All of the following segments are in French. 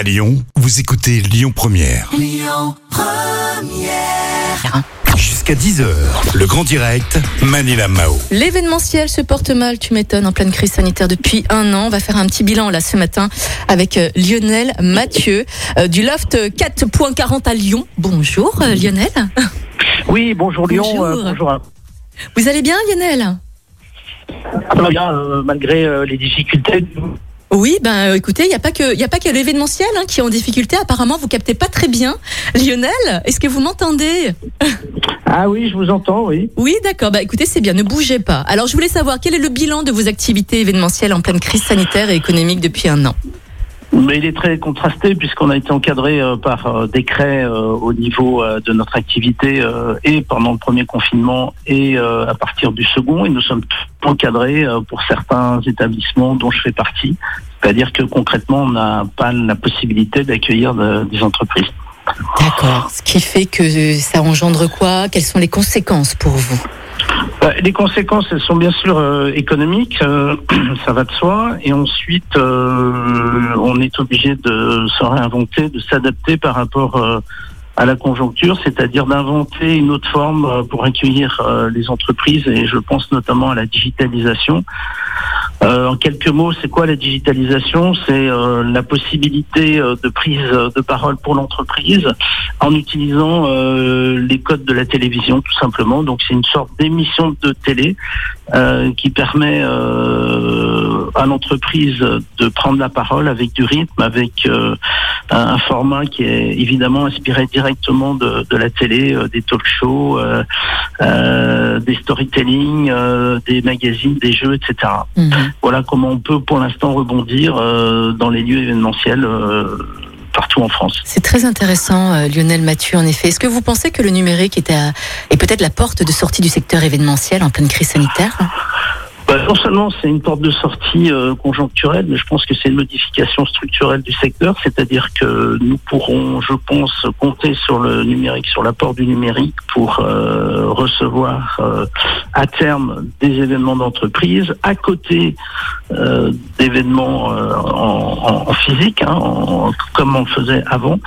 À Lyon, vous écoutez Lyon Première. Jusqu'à 10h, le grand direct, Manila Mao. L'événementiel se porte mal, tu m'étonnes, en pleine crise sanitaire depuis un an. On va faire un petit bilan là ce matin avec euh, Lionel Mathieu euh, du Loft 4.40 à Lyon. Bonjour euh, Lionel. Oui, bonjour Lyon. Bonjour. euh, Vous allez bien Lionel? Ça va bien, euh, malgré euh, les difficultés. Oui, ben euh, écoutez, il n'y a pas que, y a pas que l'événementiel hein, qui est en difficulté. Apparemment, vous captez pas très bien. Lionel, est-ce que vous m'entendez? Ah oui, je vous entends, oui. Oui, d'accord. Bah écoutez, c'est bien. Ne bougez pas. Alors, je voulais savoir quel est le bilan de vos activités événementielles en pleine crise sanitaire et économique depuis un an? Mais il est très contrasté puisqu'on a été encadré euh, par euh, décret euh, au niveau de notre activité et pendant le premier confinement et à partir du second. Et nous sommes encadrés pour certains établissements dont je fais partie. C'est-à-dire que concrètement, on n'a pas la possibilité d'accueillir de- des entreprises. D'accord. Ce qui fait que ça engendre quoi? Quelles sont les conséquences pour vous? Les conséquences, elles sont bien sûr euh, économiques, euh, ça va de soi. Et ensuite, euh, on est obligé de se réinventer, de s'adapter par rapport à la conjoncture, c'est-à-dire d'inventer une autre forme euh, pour accueillir euh, les entreprises. Et je pense notamment à la digitalisation. Euh, en quelques mots, c'est quoi la digitalisation? C'est la possibilité de prise de parole pour l'entreprise en utilisant les codes de la télévision, tout simplement. Donc c'est une sorte d'émission de télé euh, qui permet euh, à l'entreprise de prendre la parole avec du rythme, avec euh, un, format qui est évidemment inspiré directement de, de la télé, euh, des talk shows, euh, euh, des storytelling, euh, des magazines, des jeux, etc. Mhm. Voilà comment on peut pour l'instant rebondir euh, dans les lieux événementiels euh, C'est très intéressant, euh, Lionel Mathieu, en effet. Est-ce que vous pensez que le numérique est, est peut-être la porte de sortie du secteur événementiel en pleine crise sanitaire? Bah, non seulement c'est une porte de sortie euh, conjoncturelle, mais je pense que c'est une modification structurelle du secteur, c'est-à-dire que nous pourrons, je pense, compter sur le numérique, sur l'apport du numérique pour euh, recevoir euh, à terme des événements d'entreprise à côté euh, d'événements euh, en, en- physique, hein, en- comme on le faisait avant.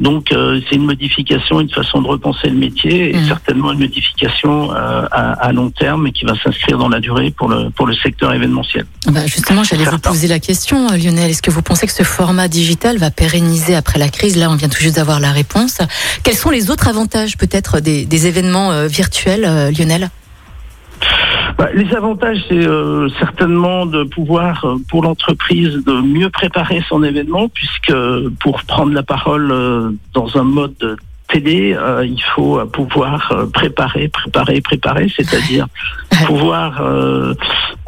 Donc euh, c'est une modification, une façon de repenser le métier et Mhm. certainement une modification euh, à, à long terme et qui va s'inscrire dans la durée pour le pour le secteur événementiel. Bah, Justement, j'allais vous poser la question, euh, Lionel. Est-ce que vous pensez que ce format digital va pérenniser après la crise? Là, on vient tout juste d'avoir la réponse. Quels sont les autres avantages peut-être des, des événements euh, virtuels, euh, Lionel? Bah, les avantages, c'est euh, certainement de pouvoir, euh, pour l'entreprise, de mieux préparer son événement, puisque pour prendre la parole euh, dans un mode télé, il faut pouvoir préparer, préparer, préparer, c'est-à-dire pouvoir euh,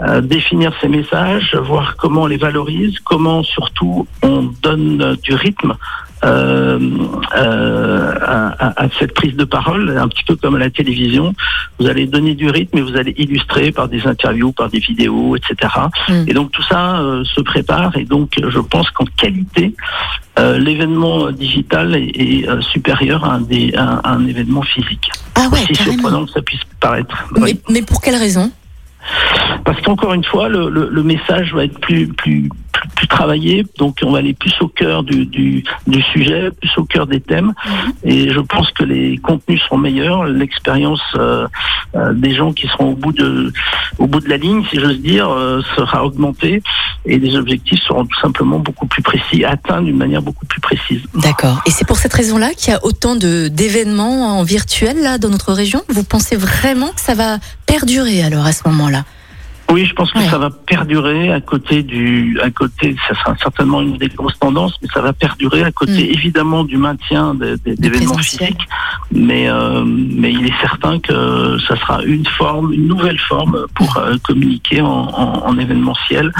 euh, définir ses messages, voir comment on les valorise, comment surtout on donne du rythme euh, euh, à, à- à cette prise de parole, un petit peu comme à la télévision. Vous allez donner du rythme et vous allez illustrer par des interviews, par des vidéos, etc. Mm. Et donc tout ça euh, se prépare et donc je pense qu'en qualité, euh, l'événement digital est, est, euh, supérieur à un, des, à un événement physique. Ah ouais, carrément. surprenant que ça puisse paraître. Mais, Oui. mais pour quelle raison? Parce qu'encore une fois, le, le, le message va être plus, plus, plus, plus travaillé, donc on va aller plus au cœur du, du, du sujet, plus au cœur des thèmes, et je pense que les contenus seront meilleurs, l'expérience euh, euh, des gens qui seront au bout de, au bout de la ligne, si j'ose dire, euh, sera augmentée, et les objectifs seront tout simplement beaucoup plus précis, atteints d'une manière beaucoup plus précise. D'accord. Et c'est pour cette raison-là qu'il y a autant de d'événements en virtuel là dans notre région? Vous pensez vraiment que ça va perdurer alors à ce moment-là? Oui, je pense que Ouais. ça va perdurer à côté du, à côté, ça sera certainement une des grosses tendances, mais ça va perdurer à côté Mm. évidemment du maintien d'événements physiques. Mais, euh, mais il est certain que ça sera une forme, une nouvelle forme pour euh, communiquer en, en, en événementiel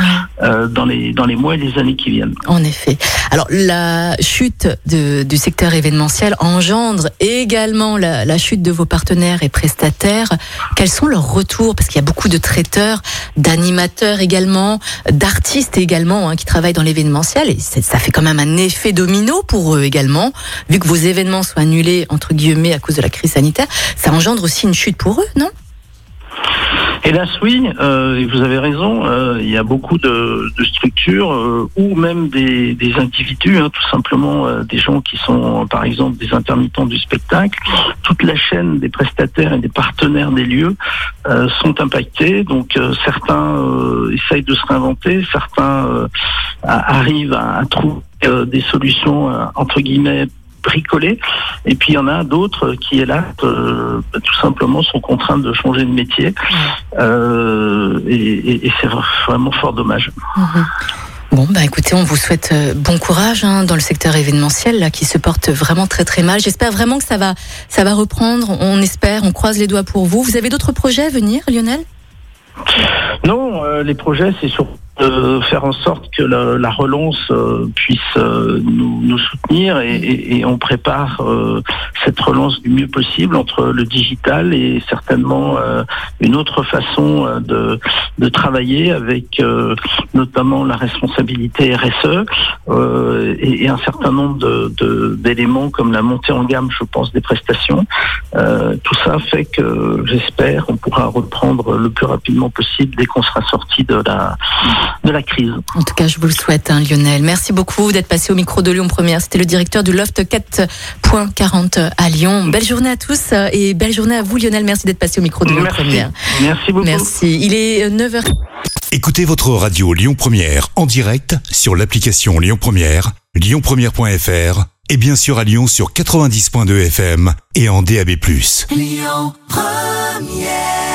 euh, dans les dans les mois et les années qui viennent. En effet. Alors la chute de- du secteur événementiel engendre également la, la chute de vos partenaires et prestataires. Quels sont leurs retours? Parce qu'il y a beaucoup de traiteurs, d'animateurs également, d'artistes également hein, qui travaillent dans l'événementiel et ça fait quand même un effet domino pour eux également. Vu que vos événements sont annulés entre guillemets à cause de la crise sanitaire, ça engendre aussi une chute pour eux, non? Hélas, oui, euh, vous avez raison. euh, il y a beaucoup de, de structures euh, ou même des, des individus, hein, tout simplement euh, des gens qui sont, par exemple, des intermittents du spectacle. Toute la chaîne des prestataires et des partenaires des lieux euh, sont impactés. Donc, euh, certains essayent de se réinventer, certains arrivent à, à trouver euh, des solutions euh, entre guillemets bricolées. Et puis il y en a d'autres qui, hélas, euh, tout simplement sont contraints de changer de métier. Euh, et et- et c'est vraiment fort dommage. Mhm. Bon, bah écoutez, on vous souhaite euh, bon courage hein, dans le secteur événementiel là, qui se porte vraiment très très mal. J'espère vraiment que ça va, ça va reprendre. On espère, on croise les doigts pour vous. Vous avez d'autres projets à venir, Lionel? Non, euh, les projets, c'est surtout de faire en sorte que la, la relance euh, puisse euh, nous, nous soutenir et, et- et on prépare euh, cette relance du mieux possible entre le digital et certainement une autre façon de, de travailler avec notamment la responsabilité RSE euh, et, et un certain nombre de- de- d'éléments comme la montée en gamme, je pense, des prestations. Euh, tout ça fait que j'espère on pourra reprendre le plus rapidement possible dès qu'on sera sorti de la de la crise. En tout cas, je vous le souhaite, hein, Lionel. Merci beaucoup d'être passé au micro de Lyon Première. C'était le directeur du Loft 4.40 à Lyon. Belle journée à tous euh, et belle journée à vous, Lionel. Merci d'être passé au micro de Lyon Merci. Première. Merci beaucoup. Merci. Il est 9h. Écoutez votre radio Lyon Première en direct sur l'application Lyon Première, lyonpremière.fr et bien sûr à Lyon sur 90.2 FM et en DAB+. Lyon Première